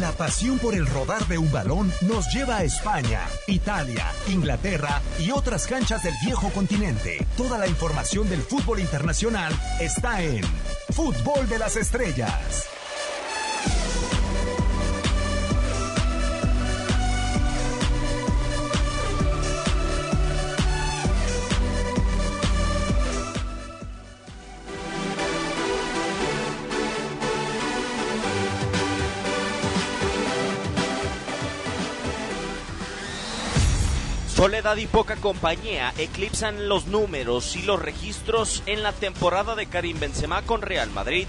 La pasión por el rodar de un balón nos lleva a España, Italia, Inglaterra y otras canchas del viejo continente. Toda la información del fútbol internacional está en Fútbol de las Estrellas. Soledad y poca compañía eclipsan los números y los registros en la temporada de Karim Benzema con Real Madrid.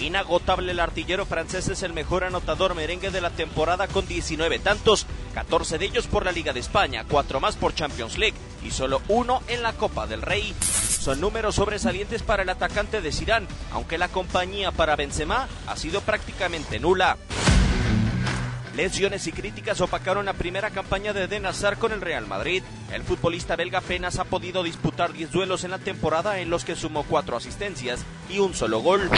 Inagotable el artillero francés es el mejor anotador merengue de la temporada con 19 tantos, 14 de ellos por la Liga de España, 4 más por Champions League y solo uno en la Copa del Rey. Son números sobresalientes para el atacante de Zidane, aunque la compañía para Benzema ha sido prácticamente nula. Lesiones y críticas opacaron la primera campaña de Eden Hazard con el Real Madrid. El futbolista belga apenas ha podido disputar 10 duelos en la temporada en los que sumó 4 asistencias y un solo gol.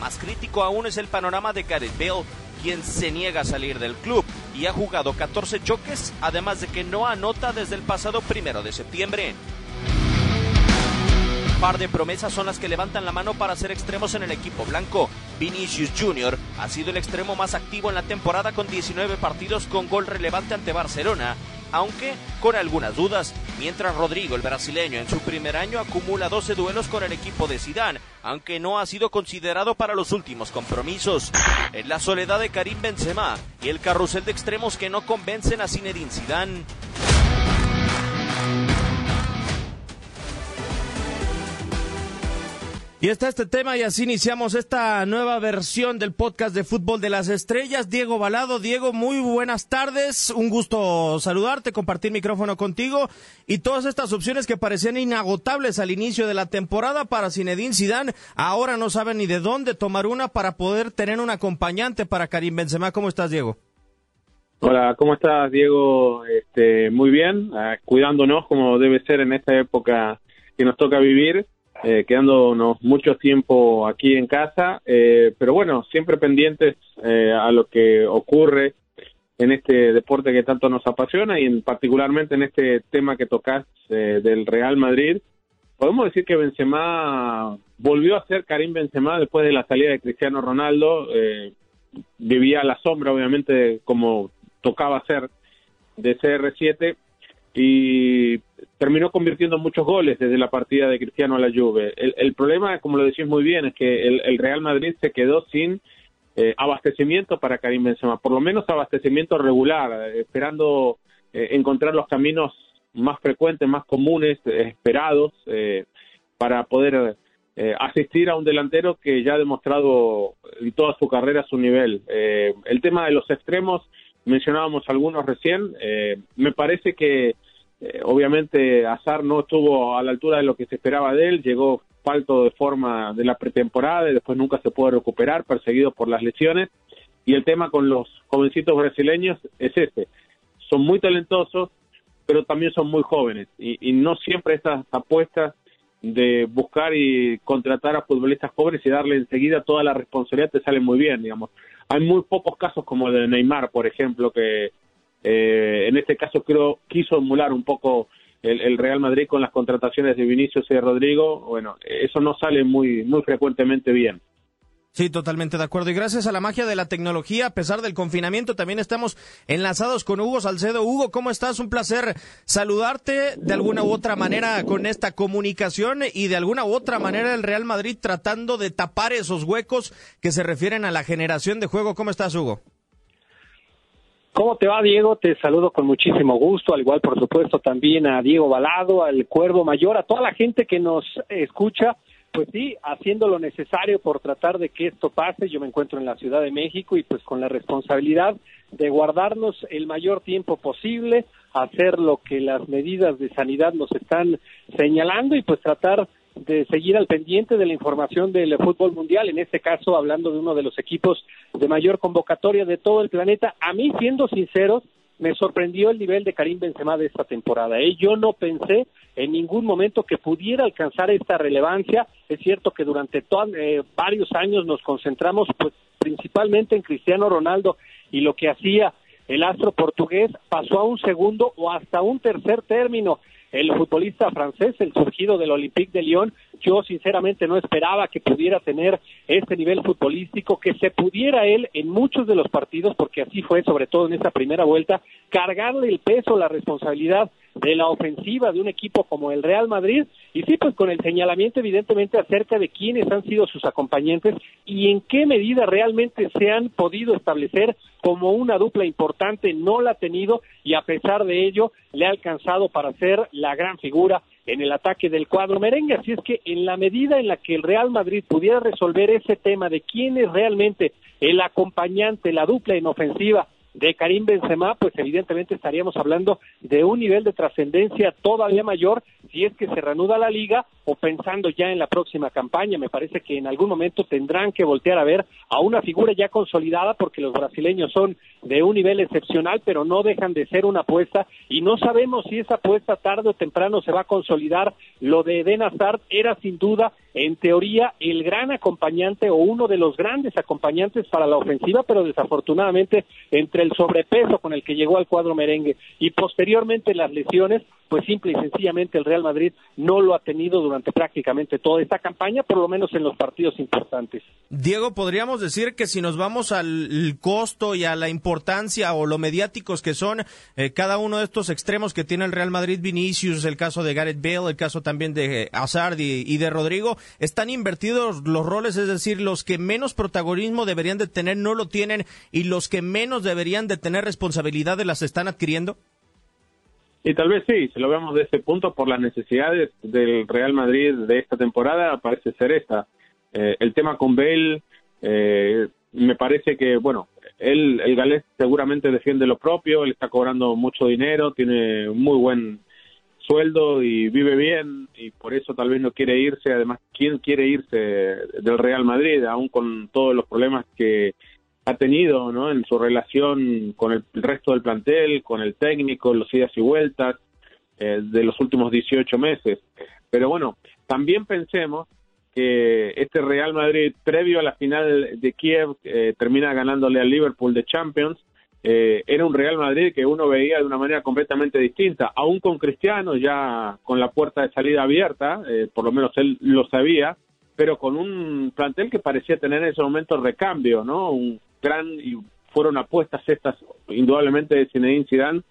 Más crítico aún es el panorama de Gareth Bale, quien se niega a salir del club y ha jugado 14 choques, además de que no anota desde el pasado primero de septiembre par de promesas son las que levantan la mano para ser extremos en el equipo blanco. Vinicius Jr. ha sido el extremo más activo en la temporada con 19 partidos con gol relevante ante Barcelona, aunque con algunas dudas, mientras Rodrigo, el brasileño, en su primer año acumula 12 duelos con el equipo de Zidane, aunque no ha sido considerado para los últimos compromisos. En la soledad de Karim Benzema y el carrusel de extremos que no convencen a Zinedine Zidane. Y está este tema y así iniciamos esta nueva versión del podcast de Fútbol de las Estrellas. Diego Balado, Diego, muy buenas tardes. Un gusto saludarte, compartir micrófono contigo y todas estas opciones que parecían inagotables al inicio de la temporada para Zinedine Zidane, ahora no saben ni de dónde tomar una para poder tener un acompañante para Karim Benzema. ¿Cómo estás, Diego? Hola, ¿cómo estás, Diego? Este, muy bien, ah, cuidándonos como debe ser en esta época que nos toca vivir eh, quedándonos mucho tiempo aquí en casa, eh, pero bueno, siempre pendientes eh, a lo que ocurre en este deporte que tanto nos apasiona y en, particularmente en este tema que tocas del Real Madrid. Podemos decir que Benzema volvió a ser Karim Benzema después de la salida de Cristiano Ronaldo. vivía a la sombra, obviamente, como tocaba hacer de CR7 y terminó convirtiendo muchos goles desde la partida de Cristiano a la Juve. El, problema, como lo decís muy bien, es que el, Real Madrid se quedó sin eh, abastecimiento para Karim Benzema, por lo menos abastecimiento regular, eh, esperando eh, encontrar los caminos más frecuentes, más comunes, esperados, para poder asistir a un delantero que ya ha demostrado en toda su carrera su nivel. el tema de los extremos, mencionábamos algunos recién, me parece que eh, obviamente Azar no estuvo a la altura de lo que se esperaba de él, llegó falto de forma de la pretemporada y después nunca se puede recuperar, perseguido por las lesiones. Y el tema con los jovencitos brasileños es este. Son muy talentosos, pero también son muy jóvenes. Y, no siempre estas apuestas de buscar y contratar a futbolistas jóvenes y darle enseguida toda la responsabilidad te salen muy bien, digamos. Hay muy pocos casos como el de Neymar, por ejemplo, que eh, en este caso creo quiso emular un poco el, Real Madrid con las contrataciones de Vinicius y de Rodrigo. Bueno, eso no sale muy, muy frecuentemente bien. Sí, totalmente de acuerdo. Y gracias a la magia de la tecnología, a pesar del confinamiento, también estamos enlazados con Hugo Salcedo. Hugo, ¿cómo estás? Un placer saludarte de alguna u otra manera con esta comunicación y de alguna u otra manera el Real Madrid tratando de tapar esos huecos que se refieren a la generación de juego. ¿Cómo estás, Hugo? ¿Cómo te va, Diego? Te saludo con muchísimo gusto, al igual, por supuesto, también a Diego Balado, al Cuervo Mayor, a toda la gente que nos escucha. Pues sí, haciendo lo necesario por tratar de que esto pase. Yo me encuentro en la Ciudad de México y pues con la responsabilidad de guardarnos el mayor tiempo posible, hacer lo que las medidas de sanidad nos están señalando y pues tratar de seguir al pendiente de la información del fútbol mundial, en este caso hablando de uno de los equipos de mayor convocatoria de todo el planeta. A mí, siendo sinceros, me sorprendió el nivel de Karim Benzema de esta temporada. ¿eh? Yo no pensé en ningún momento que pudiera alcanzar esta relevancia. Es cierto que durante eh, varios años nos concentramos pues, principalmente en Cristiano Ronaldo y lo que hacía el astro portugués pasó a un segundo o hasta un tercer término el futbolista francés, el surgido del Olympique de Lyon, yo sinceramente no esperaba que pudiera tener este nivel futbolístico, que se pudiera él en muchos de los partidos, porque así fue, sobre todo en esa primera vuelta, cargarle el peso, la responsabilidad de la ofensiva de un equipo como el Real Madrid y sí, pues con el señalamiento evidentemente acerca de quiénes han sido sus acompañantes y en qué medida realmente se han podido establecer como una dupla importante, no la ha tenido y a pesar de ello le ha alcanzado para ser la gran figura en el ataque del cuadro merengue. Así es que en la medida en la que el Real Madrid pudiera resolver ese tema de quién es realmente el acompañante, la dupla en ofensiva de Karim Benzema, pues evidentemente estaríamos hablando de un nivel de trascendencia todavía mayor si es que se reanuda la liga o pensando ya en la próxima campaña. Me parece que en algún momento tendrán que voltear a ver a una figura ya consolidada porque los brasileños son de un nivel excepcional, pero no dejan de ser una apuesta y no sabemos si esa apuesta tarde o temprano se va a consolidar. Lo de Eden Hazard era sin duda, en teoría, el gran acompañante o uno de los grandes acompañantes para la ofensiva, pero desafortunadamente entre el sobrepeso con el que llegó al cuadro merengue y posteriormente las lesiones, pues simple y sencillamente el Real Madrid no lo ha tenido durante prácticamente toda esta campaña, por lo menos en los partidos importantes. Diego, podríamos decir que si nos vamos al costo y a la importancia o lo mediáticos que son eh, cada uno de estos extremos que tiene el Real Madrid, Vinicius, el caso de Gareth Bale, el caso también de Hazard y, de Rodrigo, están invertidos los roles, es decir, los que menos protagonismo deberían de tener no lo tienen y los que menos deberían de tener responsabilidad de las están adquiriendo. Y tal vez sí, si lo vemos de ese punto, por las necesidades del Real Madrid de esta temporada, parece ser esta. Eh, el tema con Bale, eh, me parece que, bueno, él, el galés seguramente defiende lo propio, él está cobrando mucho dinero, tiene muy buen sueldo y vive bien y por eso tal vez no quiere irse. Además, ¿quién quiere irse del Real Madrid, aún con todos los problemas que ha tenido ¿no? en su relación con el, resto del plantel, con el técnico, los idas y vueltas eh, de los últimos 18 meses. Pero bueno, también pensemos que este Real Madrid, previo a la final de Kiev, eh, termina ganándole al Liverpool de Champions. Eh, era un Real Madrid que uno veía de una manera completamente distinta, aún con Cristiano ya con la puerta de salida abierta, por lo menos él lo sabía, pero con un plantel que parecía tener en ese momento recambio, ¿no? Un gran y fueron apuestas estas, indudablemente, de Zinedine Zidane,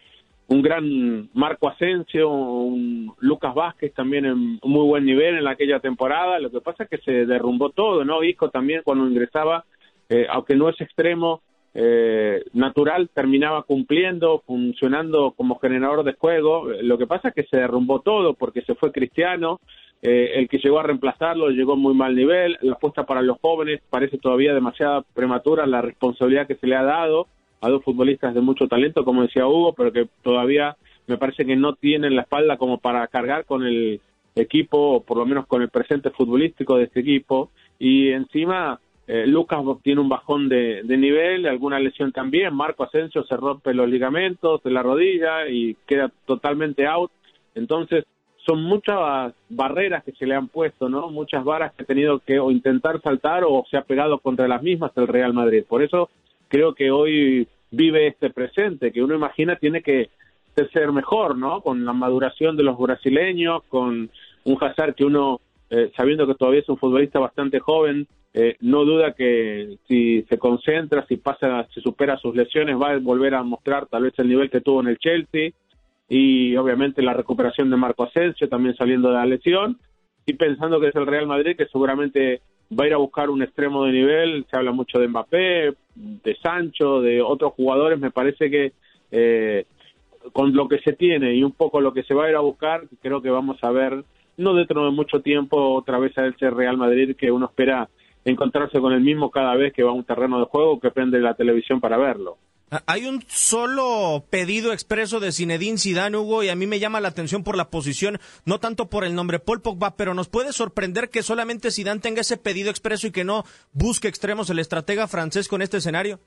un gran Marco Asensio, un Lucas Vázquez también en muy buen nivel en aquella temporada. Lo que pasa es que se derrumbó todo, ¿no? Isco también cuando ingresaba, eh, aunque no es extremo, eh, natural, terminaba cumpliendo, funcionando como generador de juego. Lo que pasa es que se derrumbó todo porque se fue Cristiano, eh, el que llegó a reemplazarlo llegó muy mal nivel, la apuesta para los jóvenes parece todavía demasiada prematura la responsabilidad que se le ha dado a dos futbolistas de mucho talento, como decía Hugo, pero que todavía me parece que no tienen la espalda como para cargar con el equipo, o por lo menos con el presente futbolístico de este equipo, y encima eh, Lucas tiene un bajón de, nivel, alguna lesión también, Marco Asensio se rompe los ligamentos de la rodilla y queda totalmente out, entonces son muchas barreras que se le han puesto, ¿no? Muchas varas que ha tenido que o intentar saltar o se ha pegado contra las mismas el Real Madrid. Por eso creo que hoy vive este presente, que uno imagina tiene que ser mejor, ¿no? Con la maduración de los brasileños, con un Hazard que uno, eh, sabiendo que todavía es un futbolista bastante joven, eh, no duda que si se concentra, si pasa, si supera sus lesiones, va a volver a mostrar tal vez el nivel que tuvo en el Chelsea y obviamente la recuperación de Marco Asensio también saliendo de la lesión y pensando que es el Real Madrid que seguramente va a ir a buscar un extremo de nivel, se habla mucho de Mbappé, de Sancho, de otros jugadores, me parece que eh, con lo que se tiene y un poco lo que se va a ir a buscar, creo que vamos a ver, no dentro de mucho tiempo, otra vez a ese Real Madrid que uno espera encontrarse con el mismo cada vez que va a un terreno de juego que prende la televisión para verlo. Ah, hay un solo pedido expreso de Zinedine Zidane, Hugo, y a mí me llama la atención por la posición, no tanto por el nombre Paul Pogba, pero nos puede sorprender que solamente Zidane tenga ese pedido expreso y que no busque extremos el estratega francés con este escenario.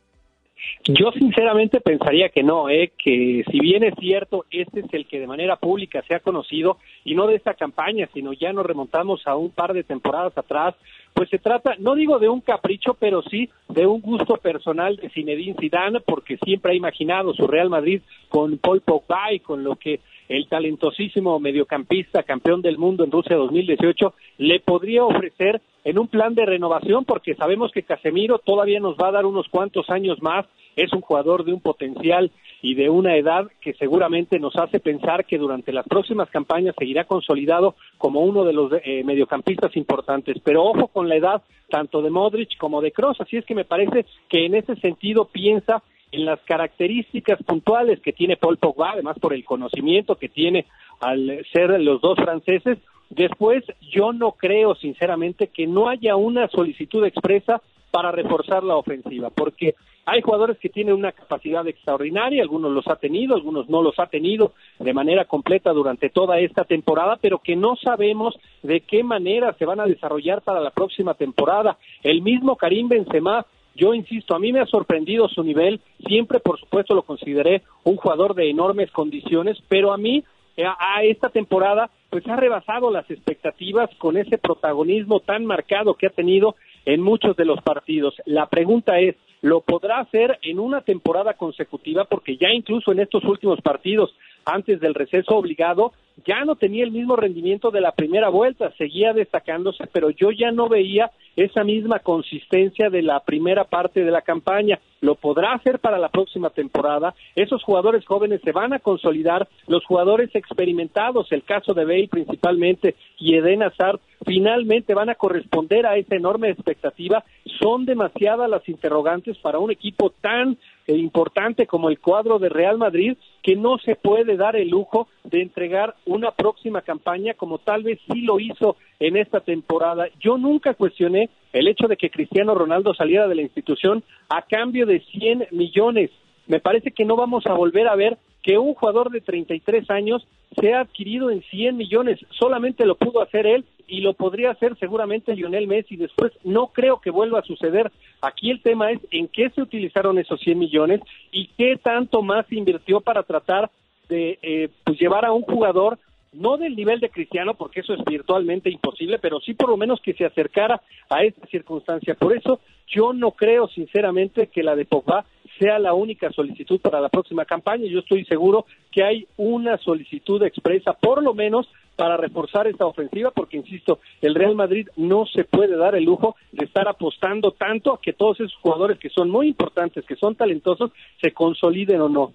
Yo sinceramente pensaría que no, ¿eh? que si bien es cierto, este es el que de manera pública se ha conocido, y no de esta campaña, sino ya nos remontamos a un par de temporadas atrás, pues se trata, no digo de un capricho, pero sí de un gusto personal de Zinedine Zidane, porque siempre ha imaginado su Real Madrid con Paul Pogba y con lo que el talentosísimo mediocampista campeón del mundo en Rusia 2018 le podría ofrecer en un plan de renovación porque sabemos que Casemiro todavía nos va a dar unos cuantos años más, es un jugador de un potencial y de una edad que seguramente nos hace pensar que durante las próximas campañas seguirá consolidado como uno de los eh, mediocampistas importantes. Pero ojo con la edad tanto de Modric como de Kroos, así es que me parece que en ese sentido piensa en las características puntuales que tiene Paul Pogba, además por el conocimiento que tiene al ser los dos franceses. Después, yo no creo sinceramente que no haya una solicitud expresa para reforzar la ofensiva, porque hay jugadores que tienen una capacidad extraordinaria, algunos los ha tenido, algunos no los ha tenido de manera completa durante toda esta temporada, pero que no sabemos de qué manera se van a desarrollar para la próxima temporada. El mismo Karim Benzema yo insisto, a mí me ha sorprendido su nivel, siempre por supuesto lo consideré un jugador de enormes condiciones, pero a mí a esta temporada pues ha rebasado las expectativas con ese protagonismo tan marcado que ha tenido en muchos de los partidos. La pregunta es, ¿lo podrá hacer en una temporada consecutiva? Porque ya incluso en estos últimos partidos, antes del receso obligado, ya no tenía el mismo rendimiento de la primera vuelta, seguía destacándose, pero yo ya no veía esa misma consistencia de la primera parte de la campaña. Lo podrá hacer para la próxima temporada. Esos jugadores jóvenes se van a consolidar. Los jugadores experimentados, el caso de Bale principalmente y Eden Hazard, finalmente van a corresponder a esa enorme expectativa. Son demasiadas las interrogantes para un equipo tan importante como el cuadro de Real Madrid que no se puede dar el lujo de entregar una próxima campaña como tal vez sí lo hizo en esta temporada. Yo nunca cuestioné el hecho de que Cristiano Ronaldo saliera de la institución a cambio de 100 millones. Me parece que no vamos a volver a ver que un jugador de 33 años sea adquirido en 100 millones. Solamente lo pudo hacer él y lo podría hacer seguramente Lionel Messi. Después no creo que vuelva a suceder. Aquí el tema es en qué se utilizaron esos 100 millones y qué tanto más se invirtió para tratar de eh, pues llevar a un jugador no del nivel de Cristiano, porque eso es virtualmente imposible, pero sí por lo menos que se acercara a esta circunstancia. Por eso yo no creo sinceramente que la de Pogba sea la única solicitud para la próxima campaña. Yo estoy seguro que hay una solicitud expresa, por lo menos para reforzar esta ofensiva, porque insisto, el Real Madrid no se puede dar el lujo de estar apostando tanto a que todos esos jugadores que son muy importantes, que son talentosos, se consoliden o no.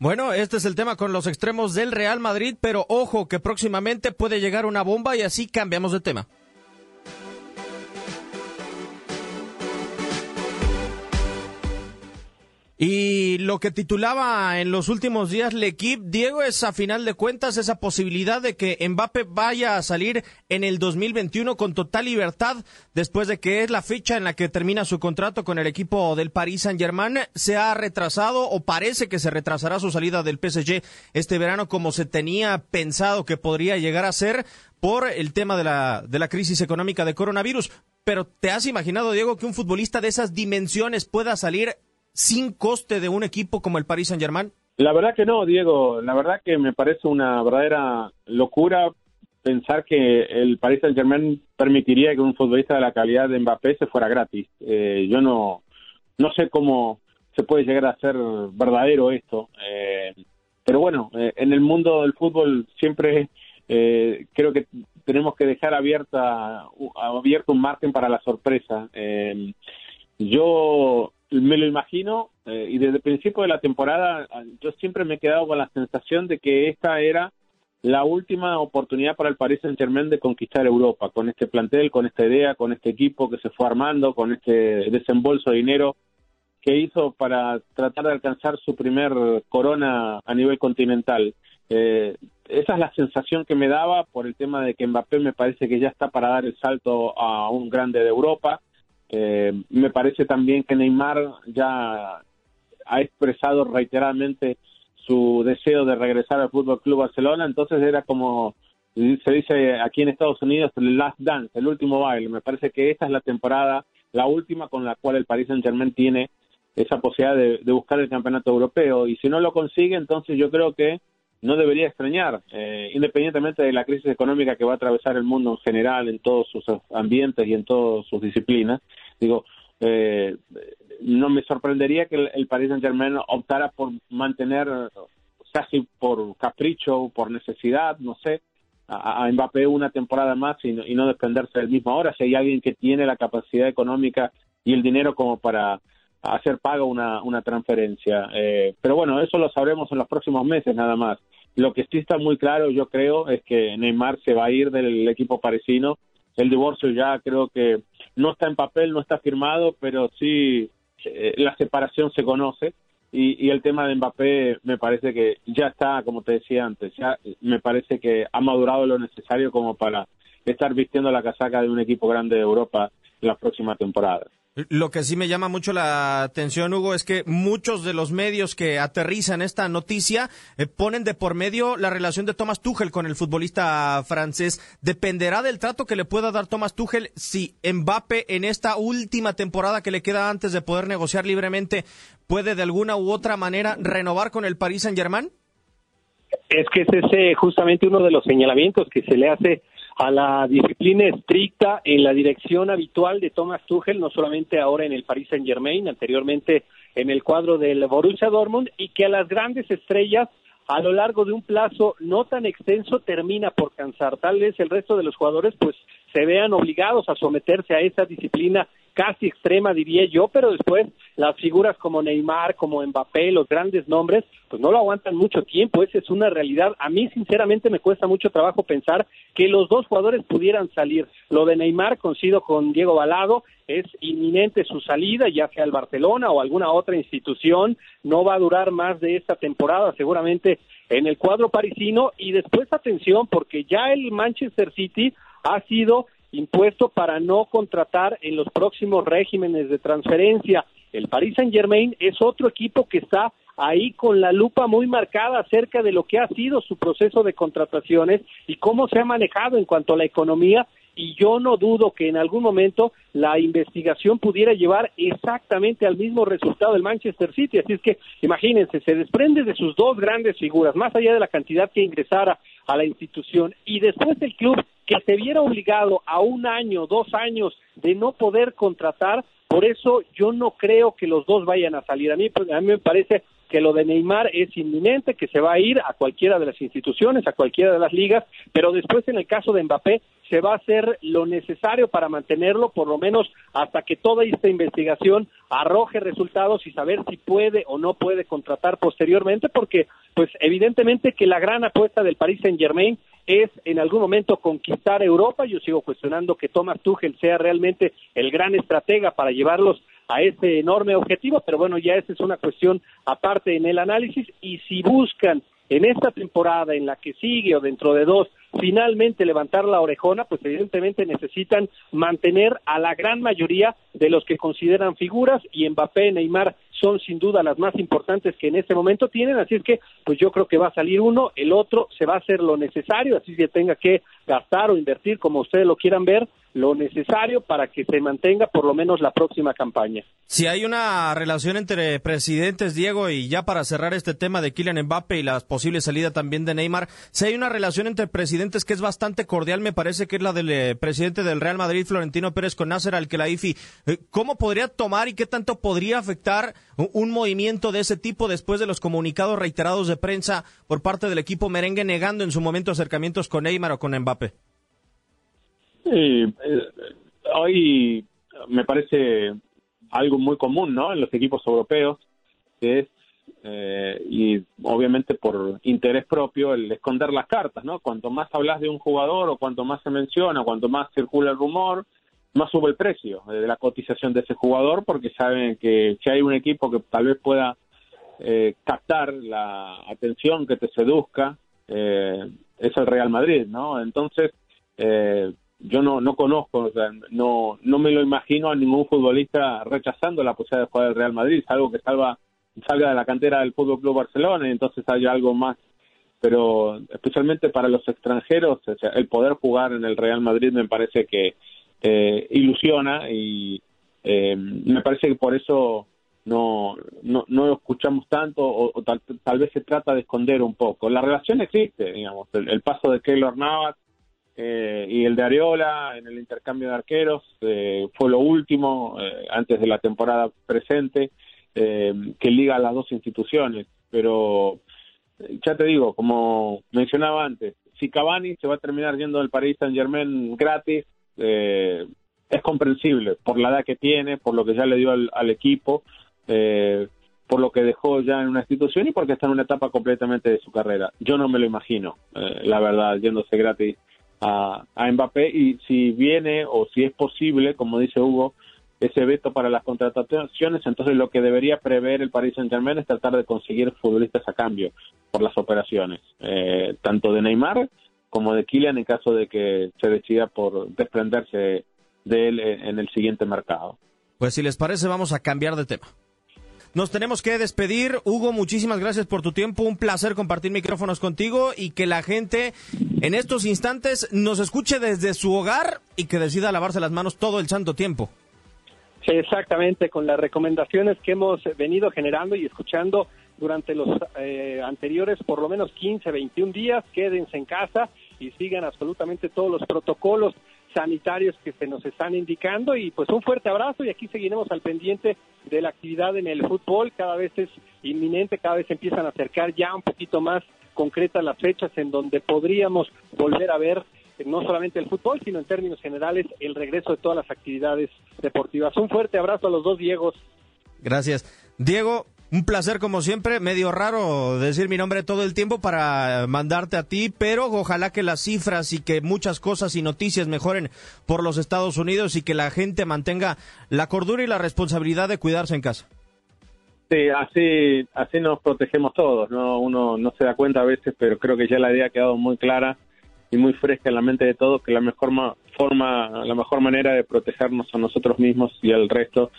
Bueno, este es el tema con los extremos del Real Madrid, pero ojo que próximamente puede llegar una bomba y así cambiamos de tema. Y lo que titulaba en los últimos días L'Equipe, Diego, es a final de cuentas esa posibilidad de que Mbappé vaya a salir en el 2021 con total libertad después de que es la fecha en la que termina su contrato con el equipo del Paris Saint-Germain. Se ha retrasado o parece que se retrasará su salida del PSG este verano como se tenía pensado que podría llegar a ser por el tema de la, de la crisis económica de coronavirus. Pero ¿te has imaginado, Diego, que un futbolista de esas dimensiones pueda salir sin coste de un equipo como el Paris Saint Germain? La verdad que no, Diego. La verdad que me parece una verdadera locura pensar que el Paris Saint Germain permitiría que un futbolista de la calidad de Mbappé se fuera gratis. Eh, yo no, no sé cómo se puede llegar a ser verdadero esto. Eh, pero bueno, eh, en el mundo del fútbol siempre creo que tenemos que dejar abierta, abierto un margen para la sorpresa. yo me lo imagino eh, y desde el principio de la temporada ah, yo siempre me he quedado con la sensación de que esta era la última oportunidad para el Paris Saint Germain de conquistar Europa, con este plantel, con esta idea, con este equipo que se fue armando, con este desembolso de dinero que hizo para tratar de alcanzar su primer corona a nivel continental. Eh, esa es la sensación que me daba por el tema de que Mbappé me parece que ya está para dar el salto a un grande de Europa eh, me parece también que Neymar ya ha expresado reiteradamente su deseo de regresar al Fútbol Club Barcelona, entonces era como se dice aquí en Estados Unidos el last dance, el último baile. Me parece que esta es la temporada, la última con la cual el Paris Saint Germain tiene esa posibilidad de buscar el campeonato europeo y si no lo consigue, entonces yo creo que no debería extrañar, eh, independientemente de la crisis económica que va a atravesar el mundo en general, en todos sus ambientes y en todas sus disciplinas. Digo, eh, no me sorprendería que el, Paris Saint Germain optara por mantener, casi por capricho o por necesidad, no sé, a, Mbappé una temporada más y no, y del mismo ahora. Si hay alguien que tiene la capacidad económica y el dinero como para hacer pago una, una transferencia. Eh, pero bueno, eso lo sabremos en los próximos meses nada más. Lo que sí está muy claro, yo creo, es que Neymar se va a ir del equipo parisino. El divorcio ya creo que no está en papel, no está firmado, pero sí eh, la separación se conoce. Y, y, el tema de Mbappé me parece que ya está, como te decía antes, ya me parece que ha madurado lo necesario como para estar vistiendo la casaca de un equipo grande de Europa en las próximas temporadas. Lo que sí me llama mucho la atención, Hugo, es que muchos de los medios que aterrizan esta noticia eh, ponen de por medio la relación de Thomas Tuchel con el futbolista francés. Dependerá del trato que le pueda dar Thomas Tuchel si Mbappe en esta última temporada que le queda antes de poder negociar libremente puede de alguna u otra manera renovar con el Paris Saint-Germain. Es que es justamente uno de los señalamientos que se le hace a la disciplina estricta en la dirección habitual de Thomas Tuchel, no solamente ahora en el Paris Saint-Germain, anteriormente en el cuadro del Borussia Dortmund, y que a las grandes estrellas a lo largo de un plazo no tan extenso termina por cansar. Tal vez el resto de los jugadores pues se vean obligados a someterse a esa disciplina casi extrema, diría yo, pero después las figuras como Neymar, como Mbappé, los grandes nombres, pues no lo aguantan mucho tiempo, esa es una realidad. A mí, sinceramente, me cuesta mucho trabajo pensar que los dos jugadores pudieran salir. Lo de Neymar, coincido con Diego Balado, es inminente su salida, ya sea al Barcelona o alguna otra institución, no va a durar más de esta temporada, seguramente en el cuadro parisino, y después atención, porque ya el Manchester City ha sido impuesto para no contratar en los próximos regímenes de transferencia. El Paris Saint Germain es otro equipo que está ahí con la lupa muy marcada acerca de lo que ha sido su proceso de contrataciones y cómo se ha manejado en cuanto a la economía y yo no dudo que en algún momento la investigación pudiera llevar exactamente al mismo resultado del Manchester City. Así es que imagínense, se desprende de sus dos grandes figuras, más allá de la cantidad que ingresara a la institución y después del club que se viera obligado a un año, dos años de no poder contratar, por eso yo no creo que los dos vayan a salir. A mí, pues, a mí me parece que lo de Neymar es inminente, que se va a ir a cualquiera de las instituciones, a cualquiera de las ligas, pero después en el caso de Mbappé se va a hacer lo necesario para mantenerlo, por lo menos hasta que toda esta investigación arroje resultados y saber si puede o no puede contratar posteriormente, porque pues evidentemente que la gran apuesta del Paris Saint Germain es en algún momento conquistar Europa. Yo sigo cuestionando que Thomas Tuchel sea realmente el gran estratega para llevarlos a ese enorme objetivo, pero bueno, ya esa es una cuestión aparte en el análisis y si buscan en esta temporada, en la que sigue o dentro de dos, finalmente levantar la orejona, pues evidentemente necesitan mantener a la gran mayoría de los que consideran figuras y Mbappé, Neymar son sin duda las más importantes que en este momento tienen, así es que pues yo creo que va a salir uno, el otro se va a hacer lo necesario, así que tenga que gastar o invertir como ustedes lo quieran ver, lo necesario para que se mantenga por lo menos la próxima campaña. Si hay una relación entre presidentes, Diego, y ya para cerrar este tema de Kylian Mbappe y la posible salida también de Neymar, si hay una relación entre presidentes que es bastante cordial, me parece que es la del eh, presidente del Real Madrid, Florentino Pérez, con Nasser Al-Khelaifi. Eh, ¿Cómo podría tomar y qué tanto podría afectar un movimiento de ese tipo después de los comunicados reiterados de prensa por parte del equipo merengue negando en su momento acercamientos con Neymar o con Sí, eh, hoy me parece algo muy común, ¿no? En los equipos europeos, que es, eh, y obviamente por interés propio, el esconder las cartas, ¿no? Cuanto más hablas de un jugador o cuanto más se menciona, cuanto más circula el rumor, más sube el precio de la cotización de ese jugador, porque saben que si hay un equipo que tal vez pueda eh, captar la atención, que te seduzca, eh, es el Real Madrid, ¿no? Entonces, eh, yo no, no conozco, o sea, no, no me lo imagino a ningún futbolista rechazando la posibilidad de jugar el Real Madrid, algo que salva, salga de la cantera del Fútbol Club Barcelona y entonces hay algo más. Pero especialmente para los extranjeros, el poder jugar en el Real Madrid me parece que eh, ilusiona y eh, me parece que por eso no, no, no lo escuchamos tanto o, tal, tal, vez se trata de esconder un poco. La relación existe, digamos, el, el paso de Keylor Navas eh, y el de Areola en el intercambio de arqueros eh, fue lo último eh, antes de la temporada presente que liga a las dos instituciones. Pero ya te digo, como mencionaba antes, si Cavani se va a terminar yendo del Paris Saint Germain gratis, es comprensible por la edad que tiene, por lo que ya le dio al, al equipo. Por lo que dejó ya en una institución y porque está en una etapa completamente de su carrera. Yo no me lo imagino, la verdad, yéndose gratis a, a Mbappé y si viene o si es posible, como dice Hugo, ese veto para las contrataciones, entonces lo que debería prever el Paris Saint Germain es tratar de conseguir futbolistas a cambio por las operaciones, eh, tanto de Neymar como de Kylian en caso de que se decida por desprenderse de él en el siguiente mercado. Pues si les parece vamos a cambiar de tema. Nos tenemos que despedir. Hugo, muchísimas gracias por tu tiempo. Un placer compartir micrófonos contigo y que la gente en estos instantes nos escuche desde su hogar y que decida lavarse las manos todo el santo tiempo. Exactamente, con las recomendaciones que hemos venido generando y escuchando durante los eh, anteriores por lo menos 15, 21 días, quédense en casa y sigan absolutamente todos los protocolos sanitarios que se nos están indicando y pues un fuerte abrazo y aquí seguiremos al pendiente de la actividad en el fútbol, cada vez es inminente, cada vez empiezan a acercar ya un poquito más concretas las fechas en donde podríamos volver a ver eh, no solamente el fútbol, sino en términos generales el regreso de todas las actividades deportivas. Un fuerte abrazo a los dos Diegos. Gracias. Diego, un placer como siempre, medio raro decir mi nombre todo el tiempo para mandarte a ti, pero ojalá que las cifras y que muchas cosas y noticias mejoren por los Estados Unidos y que la gente mantenga la cordura y la responsabilidad de cuidarse en casa. Sí, así, así nos protegemos todos, ¿no? Uno no se da cuenta a veces, pero creo que ya la idea ha quedado muy clara y muy fresca en la mente de todos que la mejor forma, la mejor manera de protegernos a nosotros mismos y al resto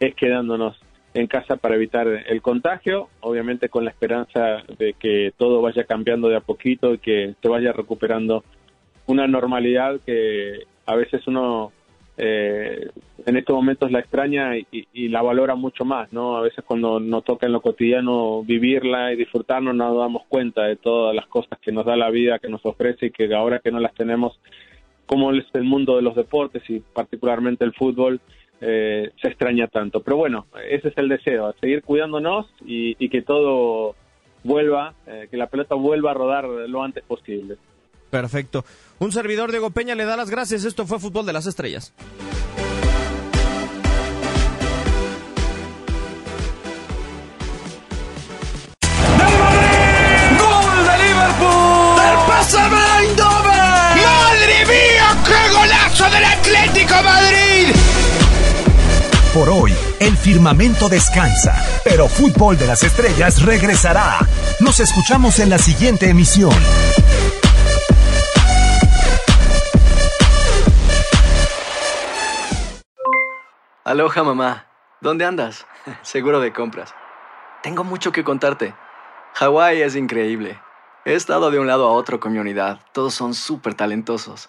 es quedándonos en casa para evitar el contagio, obviamente con la esperanza de que todo vaya cambiando de a poquito y que se vaya recuperando una normalidad que a veces uno eh, en estos momentos la extraña y, la valora mucho más, ¿no? A veces cuando nos toca en lo cotidiano vivirla y disfrutarnos nos damos cuenta de todas las cosas que nos da la vida, que nos ofrece y que ahora que no las tenemos, como es el mundo de los deportes y particularmente el fútbol, eh, se extraña tanto. Pero bueno, ese es el deseo, seguir cuidándonos y, y que todo vuelva, eh, que la pelota vuelva a rodar lo antes posible. Perfecto. Un servidor Diego Peña le da las gracias. Esto fue Fútbol de las Estrellas. Por hoy, el firmamento descansa, pero Fútbol de las Estrellas regresará. Nos escuchamos en la siguiente emisión. Aloha mamá, ¿dónde andas? Seguro de compras. Tengo mucho que contarte. Hawái es increíble. He estado de un lado a otro con mi unidad. Todos son súper talentosos.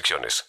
restricciones.